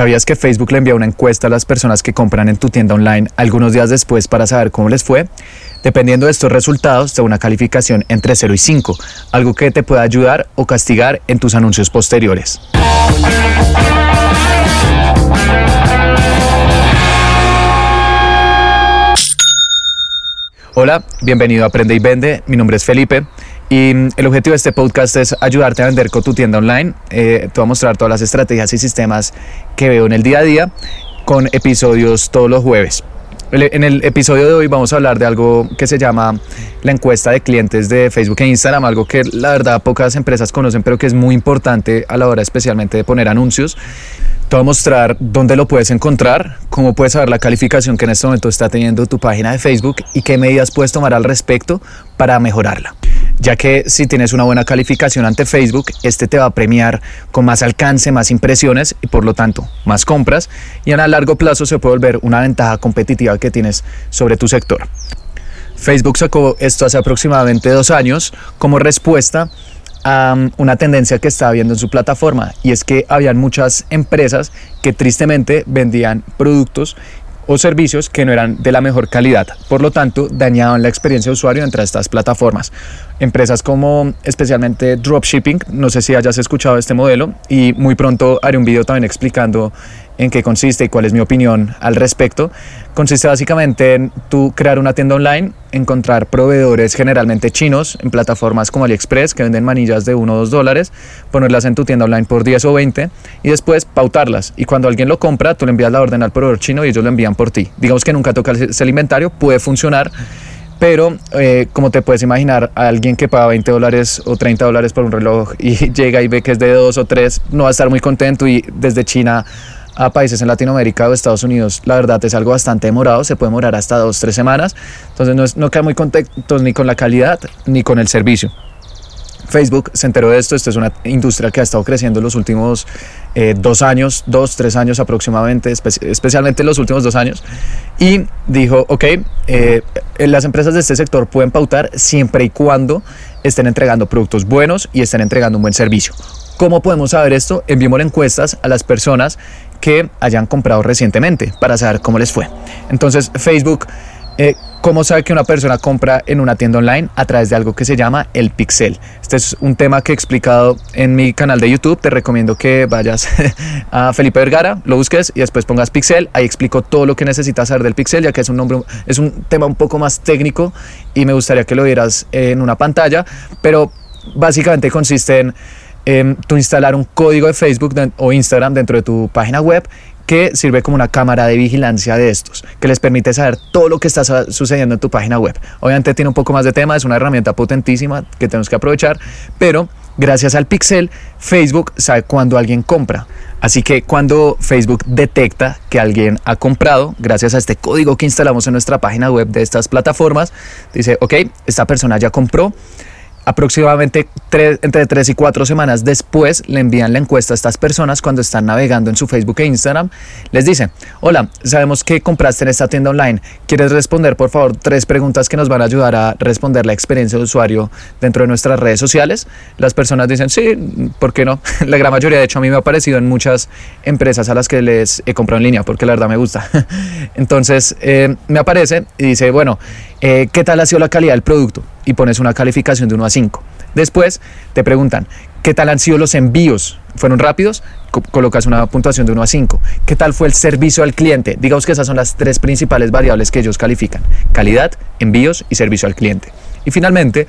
¿Sabías que Facebook le envía una encuesta a las personas que compran en tu tienda online algunos días después para saber cómo les fue? Dependiendo de estos resultados, te da una calificación entre 0 y 5, algo que te pueda ayudar o castigar en tus anuncios posteriores. Hola, bienvenido a Aprende y Vende. Mi nombre es Felipe. Y mm, el objetivo de este podcast es ayudarte a vender con tu tienda online. Eh, te voy a mostrar todas las estrategias y sistemas que veo en el día a día con episodios todos los jueves. En el episodio de hoy vamos a hablar de algo que se llama la encuesta de clientes de Facebook e Instagram, algo que la verdad pocas empresas conocen, pero que es muy importante a la hora especialmente de poner anuncios. Te voy a mostrar dónde lo puedes encontrar, cómo puedes saber la calificación que en este momento está teniendo tu página de Facebook y qué medidas puedes tomar al respecto para mejorarla ya que si tienes una buena calificación ante Facebook, este te va a premiar con más alcance, más impresiones y por lo tanto más compras y a largo plazo se puede volver una ventaja competitiva que tienes sobre tu sector. Facebook sacó esto hace aproximadamente dos años como respuesta a um, una tendencia que estaba viendo en su plataforma y es que habían muchas empresas que tristemente vendían productos o servicios que no eran de la mejor calidad. Por lo tanto, dañaban la experiencia de usuario entre estas plataformas. Empresas como especialmente dropshipping, no sé si hayas escuchado este modelo y muy pronto haré un video también explicando en qué consiste y cuál es mi opinión al respecto. Consiste básicamente en tú crear una tienda online, encontrar proveedores generalmente chinos en plataformas como AliExpress que venden manillas de 1 o 2 dólares, ponerlas en tu tienda online por 10 o 20 y después pautarlas. Y cuando alguien lo compra, tú le envías la orden al proveedor chino y ellos lo envían por ti. Digamos que nunca toca el inventario, puede funcionar. Pero, eh, como te puedes imaginar, alguien que paga 20 dólares o 30 dólares por un reloj y llega y ve que es de 2 o 3, no va a estar muy contento y desde China a países en Latinoamérica o Estados Unidos, la verdad es algo bastante demorado, se puede demorar hasta dos, tres semanas, entonces no, es, no queda muy contento ni con la calidad ni con el servicio. Facebook se enteró de esto, esto es una industria que ha estado creciendo en los últimos eh, dos años, dos, tres años aproximadamente, especialmente en los últimos dos años, y dijo, ok, eh, las empresas de este sector pueden pautar siempre y cuando estén entregando productos buenos y estén entregando un buen servicio. ¿Cómo podemos saber esto? Enviemos encuestas a las personas que hayan comprado recientemente para saber cómo les fue. Entonces Facebook, eh, ¿cómo sabe que una persona compra en una tienda online? A través de algo que se llama el pixel. Este es un tema que he explicado en mi canal de YouTube. Te recomiendo que vayas a Felipe Vergara, lo busques y después pongas pixel. Ahí explico todo lo que necesitas saber del pixel, ya que es un, nombre, es un tema un poco más técnico y me gustaría que lo vieras en una pantalla. Pero básicamente consiste en eh, tú instalar un código de Facebook o Instagram dentro de tu página web que sirve como una cámara de vigilancia de estos, que les permite saber todo lo que está sucediendo en tu página web. Obviamente tiene un poco más de tema, es una herramienta potentísima que tenemos que aprovechar, pero gracias al pixel, Facebook sabe cuando alguien compra. Así que cuando Facebook detecta que alguien ha comprado, gracias a este código que instalamos en nuestra página web de estas plataformas, dice, ok, esta persona ya compró, aproximadamente entre 3 y 4 semanas después le envían la encuesta a estas personas cuando están navegando en su Facebook e Instagram. Les dicen, hola, sabemos que compraste en esta tienda online. ¿Quieres responder, por favor, tres preguntas que nos van a ayudar a responder la experiencia de usuario dentro de nuestras redes sociales? Las personas dicen, sí, ¿por qué no? La gran mayoría, de hecho, a mí me ha aparecido en muchas empresas a las que les he comprado en línea porque la verdad me gusta. Entonces, eh, me aparece y dice, bueno, eh, ¿qué tal ha sido la calidad del producto? Y pones una calificación de 1 a 5. Después te preguntan, ¿qué tal han sido los envíos? ¿Fueron rápidos? colocas una puntuación de 1 a 5. ¿Qué tal fue el servicio al cliente? Digamos que esas son las tres principales variables que ellos califican. Calidad, envíos y servicio al cliente. Y finalmente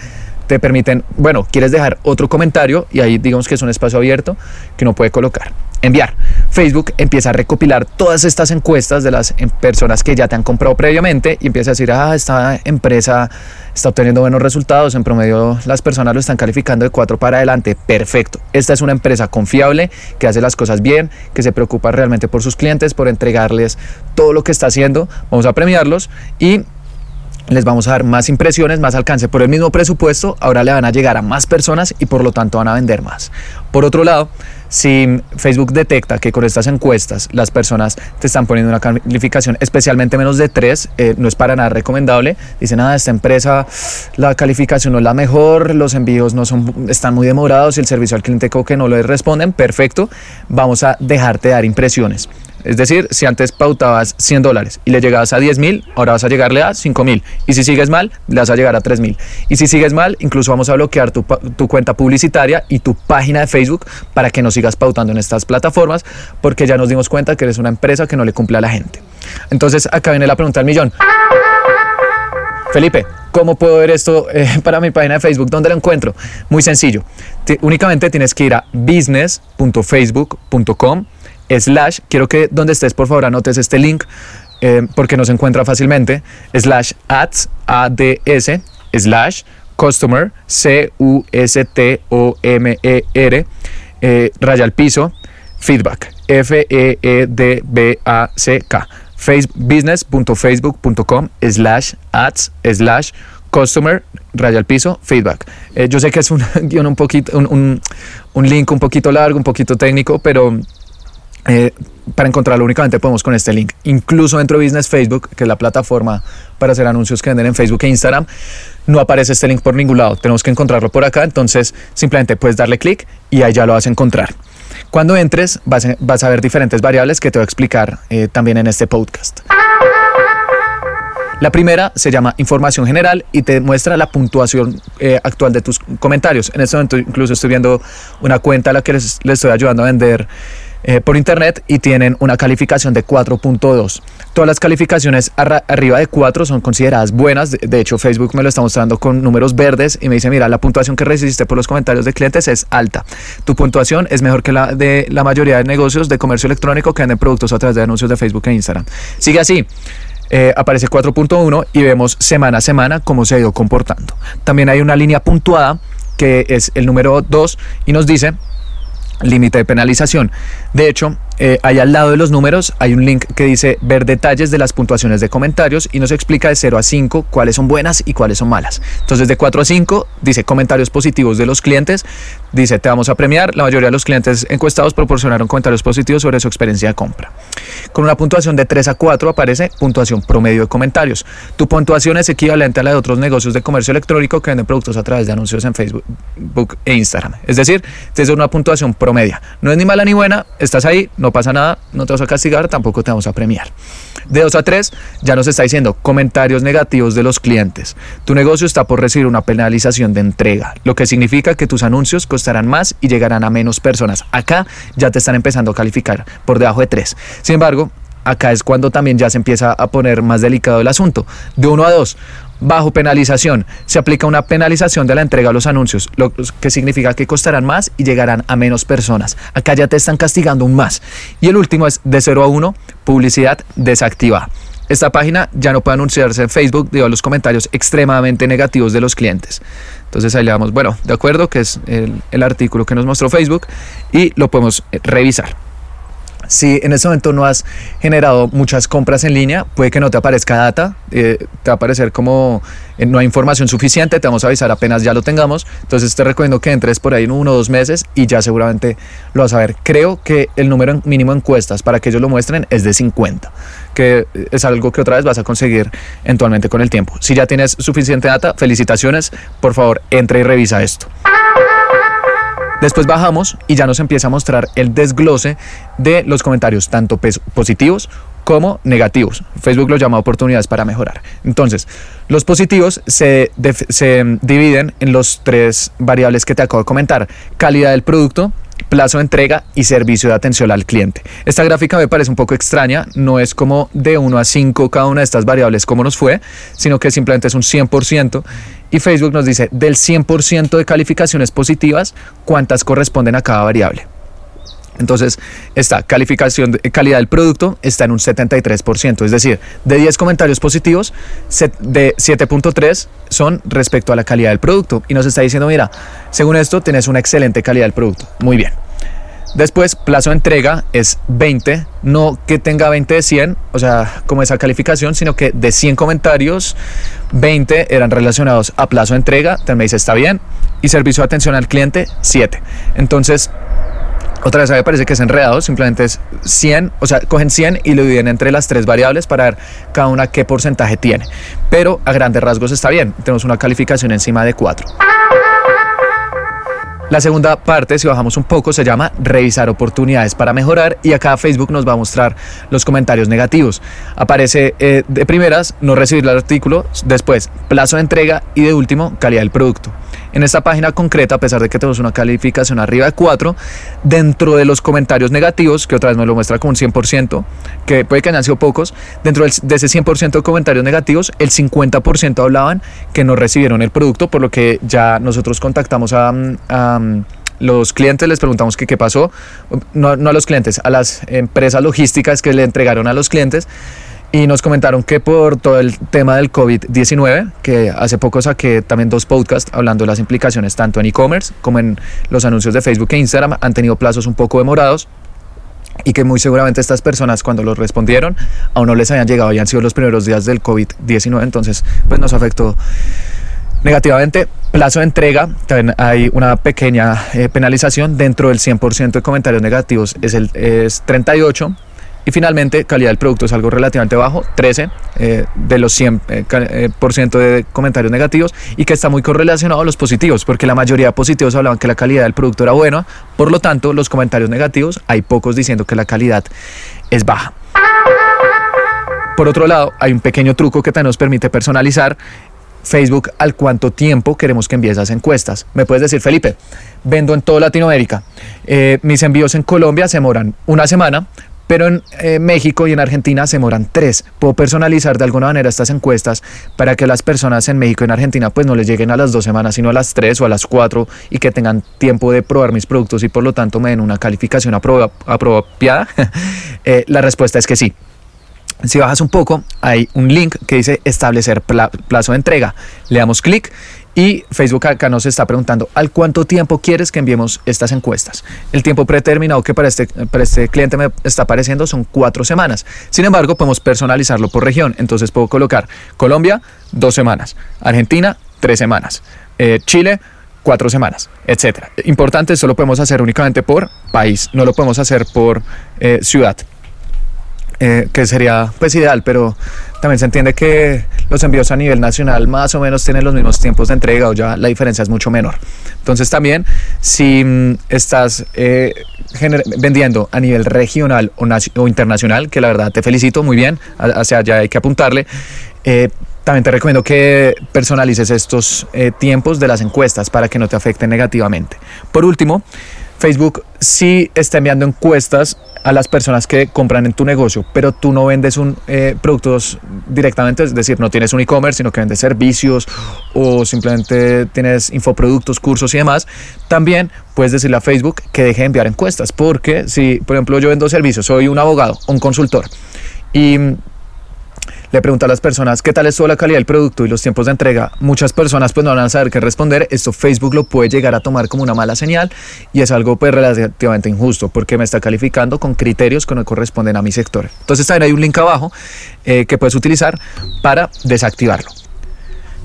te permiten, bueno, quieres dejar otro comentario y ahí digamos que es un espacio abierto que uno puede colocar enviar. Facebook empieza a recopilar todas estas encuestas de las em, personas que ya te han comprado previamente y empieza a decir, ah, esta empresa está obteniendo buenos resultados, en promedio las personas lo están calificando de 4 para adelante, perfecto. Esta es una empresa confiable, que hace las cosas bien, que se preocupa realmente por sus clientes, por entregarles todo lo que está haciendo, vamos a premiarlos y les vamos a dar más impresiones, más alcance por el mismo presupuesto, ahora le van a llegar a más personas y por lo tanto van a vender más. Por otro lado, si Facebook detecta que con estas encuestas las personas te están poniendo una calificación especialmente menos de 3, eh, no es para nada recomendable. Dicen, nada, esta empresa, la calificación no es la mejor, los envíos no son, están muy demorados y el servicio al cliente que no le responden, perfecto, vamos a dejarte dar impresiones. Es decir, si antes pautabas 100 dólares y le llegabas a 10 mil, ahora vas a llegarle a 5 mil. Y si sigues mal, le vas a llegar a 3 mil. Y si sigues mal, incluso vamos a bloquear tu, cuenta publicitaria y tu página de Facebook para que no sigas pautando en estas plataformas, porque ya nos dimos cuenta que eres una empresa que no le cumple a la gente. Entonces, acá viene la pregunta del millón. Felipe, ¿cómo puedo ver esto eh, para mi página de Facebook? ¿Dónde lo encuentro? Muy sencillo. únicamente tienes que ir a business.facebook.com slash, quiero que donde estés por favor anotes este link eh, porque no se encuentra fácilmente, slash ads, A-D-S, slash customer, C-U-S-T-O-M-E-R, eh, raya al piso, feedback, F-E-E-D-B-A-C-K, business.facebook.com slash ads, slash customer, raya al piso, feedback. Eh, yo sé que es un guion un poquito, un, un link un poquito largo, un poquito técnico, pero eh, para encontrarlo únicamente podemos con este link. Incluso dentro de Business Facebook, que es la plataforma para hacer anuncios que venden en Facebook e Instagram, no aparece este link por ningún lado. Tenemos que encontrarlo por acá. Entonces, simplemente puedes darle clic y ahí ya lo vas a encontrar. Cuando entres, vas a, ver diferentes variables que te voy a explicar eh, también en este podcast. La primera se llama información general y te muestra la puntuación eh, actual de tus comentarios. En este momento incluso estoy viendo una cuenta a la que les estoy ayudando a vender eh, por internet y tienen una calificación de 4.2. Todas las calificaciones arriba de 4 son consideradas buenas. De, hecho, Facebook me lo está mostrando con números verdes y me dice, mira, la puntuación que recibiste por los comentarios de clientes es alta. Tu puntuación es mejor que la de la mayoría de negocios de comercio electrónico que venden productos a través de anuncios de Facebook e Instagram. Sigue así. Eh, aparece 4.1 y vemos semana a semana cómo se ha ido comportando. También hay una línea puntuada que es el número 2 y nos dice límite de penalización. De hecho, eh, ahí al lado de los números hay un link que dice ver detalles de las puntuaciones de comentarios y nos explica de 0 a 5 cuáles son buenas y cuáles son malas. Entonces de 4 a 5 dice comentarios positivos de los clientes, dice te vamos a premiar, la mayoría de los clientes encuestados proporcionaron comentarios positivos sobre su experiencia de compra. Con una puntuación de 3 a 4 aparece puntuación promedio de comentarios. Tu puntuación es equivalente a la de otros negocios de comercio electrónico que venden productos a través de anuncios en Facebook e Instagram. Es decir, es una puntuación promedia. No es ni mala ni buena, estás ahí, no pasa nada, no te vas a castigar, tampoco te vamos a premiar. De 2 a 3 ya nos está diciendo comentarios negativos de los clientes. Tu negocio está por recibir una penalización de entrega, lo que significa que tus anuncios costarán más y llegarán a menos personas. Acá ya te están empezando a calificar por debajo de 3. Sin embargo, acá es cuando también ya se empieza a poner más delicado el asunto. De 1 a 2, bajo penalización. Se aplica una penalización de la entrega a los anuncios, lo que significa que costarán más y llegarán a menos personas. Acá ya te están castigando un más. Y el último es de 0 a 1, publicidad desactivada. Esta página ya no puede anunciarse en Facebook debido a los comentarios extremadamente negativos de los clientes. Entonces ahí le damos, bueno, de acuerdo, que es el, el artículo que nos mostró Facebook y lo podemos eh, revisar. Si en este momento no has generado muchas compras en línea, puede que no te aparezca data, eh, te va a aparecer como eh, no hay información suficiente, te vamos a avisar apenas ya lo tengamos. Entonces te recomiendo que entres por ahí en uno o dos meses y ya seguramente lo vas a ver. Creo que el número mínimo de encuestas para que ellos lo muestren es de 50, que es algo que otra vez vas a conseguir eventualmente con el tiempo. Si ya tienes suficiente data, felicitaciones, por favor, entra y revisa esto. Después bajamos y ya nos empieza a mostrar el desglose de los comentarios, tanto positivos como negativos. Facebook lo llama oportunidades para mejorar. Entonces, los positivos se, se dividen en los tres variables que te acabo de comentar. Calidad del producto, plazo de entrega y servicio de atención al cliente. Esta gráfica me parece un poco extraña, no es como de 1 a 5 cada una de estas variables como nos fue, sino que simplemente es un 100% y Facebook nos dice del 100% de calificaciones positivas, cuántas corresponden a cada variable. Entonces, esta calificación calidad del producto está en un 73%, es decir, de 10 comentarios positivos, de 7.3 son respecto a la calidad del producto. Y nos está diciendo, mira, según esto, tienes una excelente calidad del producto. Muy bien. Después, plazo de entrega es 20, no que tenga 20 de 100, o sea, como esa calificación, sino que de 100 comentarios, 20 eran relacionados a plazo de entrega, también dice está bien, y servicio de atención al cliente, 7. Entonces, otra vez a parece que es enredado, simplemente es 100, o sea, cogen 100 y lo dividen entre las tres variables para ver cada una qué porcentaje tiene. Pero a grandes rasgos está bien, tenemos una calificación encima de 4. La segunda parte, si bajamos un poco, se llama revisar oportunidades para mejorar y acá Facebook nos va a mostrar los comentarios negativos. Aparece eh, de primeras no recibir el artículo, después plazo de entrega y de último calidad del producto. En esta página concreta, a pesar de que tenemos una calificación arriba de 4, dentro de los comentarios negativos, que otra vez nos lo muestra como un 100%, que puede que hayan sido pocos, dentro de ese 100% de comentarios negativos, el 50% hablaban que no recibieron el producto, por lo que ya nosotros contactamos a, los clientes, les preguntamos qué pasó, no a los clientes, a las empresas logísticas que le entregaron a los clientes y nos comentaron que por todo el tema del COVID-19, que hace poco saqué también dos podcasts hablando de las implicaciones tanto en e-commerce como en los anuncios de Facebook e Instagram, han tenido plazos un poco demorados y que muy seguramente estas personas cuando los respondieron aún no les habían llegado, habían sido los primeros días del COVID-19, entonces pues nos afectó negativamente. Plazo de entrega, también hay una pequeña eh, penalización. Dentro del 100% de comentarios negativos, es, el, es 38 y finalmente, calidad del producto es algo relativamente bajo, 13 eh, de los 100% eh, eh, por ciento de comentarios negativos y que está muy correlacionado a los positivos, porque la mayoría de positivos hablaban que la calidad del producto era buena, por lo tanto, los comentarios negativos hay pocos diciendo que la calidad es baja. Por otro lado, hay un pequeño truco que también nos permite personalizar Facebook al cuánto tiempo queremos que envíe esas encuestas. Me puedes decir, Felipe, vendo en toda Latinoamérica. mis envíos en Colombia se demoran una semana, pero en eh, México y en Argentina se demoran tres. Puedo personalizar de alguna manera estas encuestas para que las personas en México y en Argentina pues no les lleguen a las dos semanas, sino a las tres o a las cuatro y que tengan tiempo de probar mis productos y por lo tanto me den una calificación apropiada. Eh, la respuesta es que sí. Si bajas un poco, hay un link que dice establecer plazo de entrega. Le damos clic y Facebook acá nos está preguntando, ¿al cuánto tiempo quieres que enviemos estas encuestas? El tiempo predeterminado que para este, para este cliente me está apareciendo son cuatro semanas. Sin embargo, podemos personalizarlo por región. Entonces puedo colocar Colombia, dos semanas. Argentina, tres semanas. Eh, Chile, cuatro semanas, etcétera. Importante, esto lo podemos hacer únicamente por país, no lo podemos hacer por eh, ciudad. Eh, que sería pues ideal, pero también se entiende que los envíos a nivel nacional más o menos tienen los mismos tiempos de entrega o ya la diferencia es mucho menor. Entonces también si mm, estás eh, vendiendo a nivel regional o, internacional, que la verdad te felicito muy bien, hacia allá hay que apuntarle, eh, también te recomiendo que personalices estos tiempos de las encuestas para que no te afecten negativamente. Por último, Facebook sí está enviando encuestas a las personas que compran en tu negocio, pero tú no vendes un, eh, productos directamente, es decir, no tienes un e-commerce, sino que vendes servicios o simplemente tienes infoproductos, cursos y demás, también puedes decirle a Facebook que deje de enviar encuestas, porque si, por ejemplo, yo vendo servicios, soy un abogado, un consultor, y le pregunta a las personas qué tal es toda la calidad del producto y los tiempos de entrega, muchas personas pues no van a saber qué responder. Esto Facebook lo puede llegar a tomar como una mala señal y es algo pues relativamente injusto porque me está calificando con criterios que no corresponden a mi sector. Entonces también hay un link abajo eh, que puedes utilizar para desactivarlo.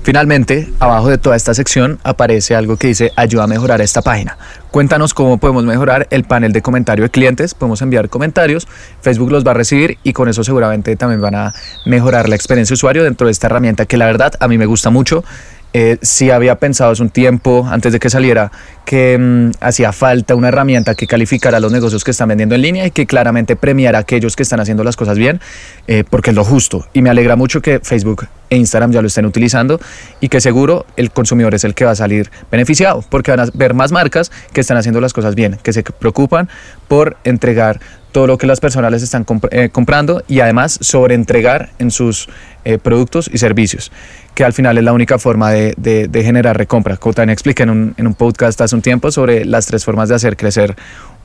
Finalmente, abajo de toda esta sección aparece algo que dice ayuda a mejorar esta página. Cuéntanos cómo podemos mejorar el panel de comentario de clientes. Podemos enviar comentarios, Facebook los va a recibir y con eso seguramente también van a mejorar la experiencia de usuario dentro de esta herramienta que la verdad a mí me gusta mucho. Eh, si había pensado hace un tiempo, antes de que saliera, que mm, hacía falta una herramienta que calificara los negocios que están vendiendo en línea y que claramente premiara a aquellos que están haciendo las cosas bien, eh, porque es lo justo. Y me alegra mucho que Facebook e Instagram ya lo estén utilizando y que seguro el consumidor es el que va a salir beneficiado, porque van a ver más marcas que están haciendo las cosas bien, que se preocupan por entregar todo lo que las personas les están eh, comprando y además sobre entregar en sus eh, productos y servicios, que al final es la única forma de, generar recompra. Como también expliqué en un, en un podcast hace un tiempo sobre las tres formas de hacer crecer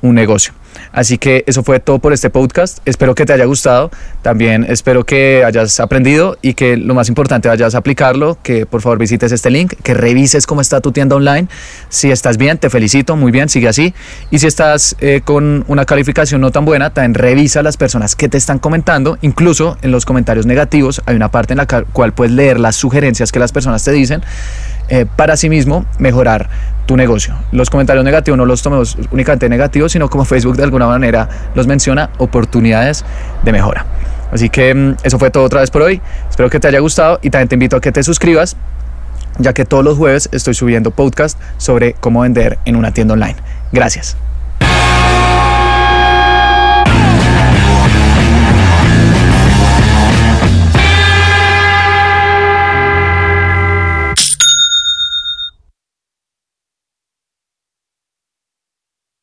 un negocio. Así que eso fue todo por este podcast. Espero que te haya gustado. También espero que hayas aprendido y que lo más importante vayas a aplicarlo. Que por favor visites este link, que revises cómo está tu tienda online. Si estás bien, te felicito, muy bien, sigue así. Y si estás eh, con una calificación no tan buena, también revisa las personas que te están comentando. Incluso en los comentarios negativos hay una parte en la cual puedes leer las sugerencias que las personas te dicen eh, para sí mismo mejorar tu negocio. Los comentarios negativos no los tomemos únicamente negativos, sino como Facebook de alguna manera los menciona, oportunidades de mejora. Así que mm, eso fue todo otra vez por hoy. Espero que te haya gustado y también te invito a que te suscribas, ya que todos los jueves estoy subiendo podcast sobre cómo vender en una tienda online. Gracias.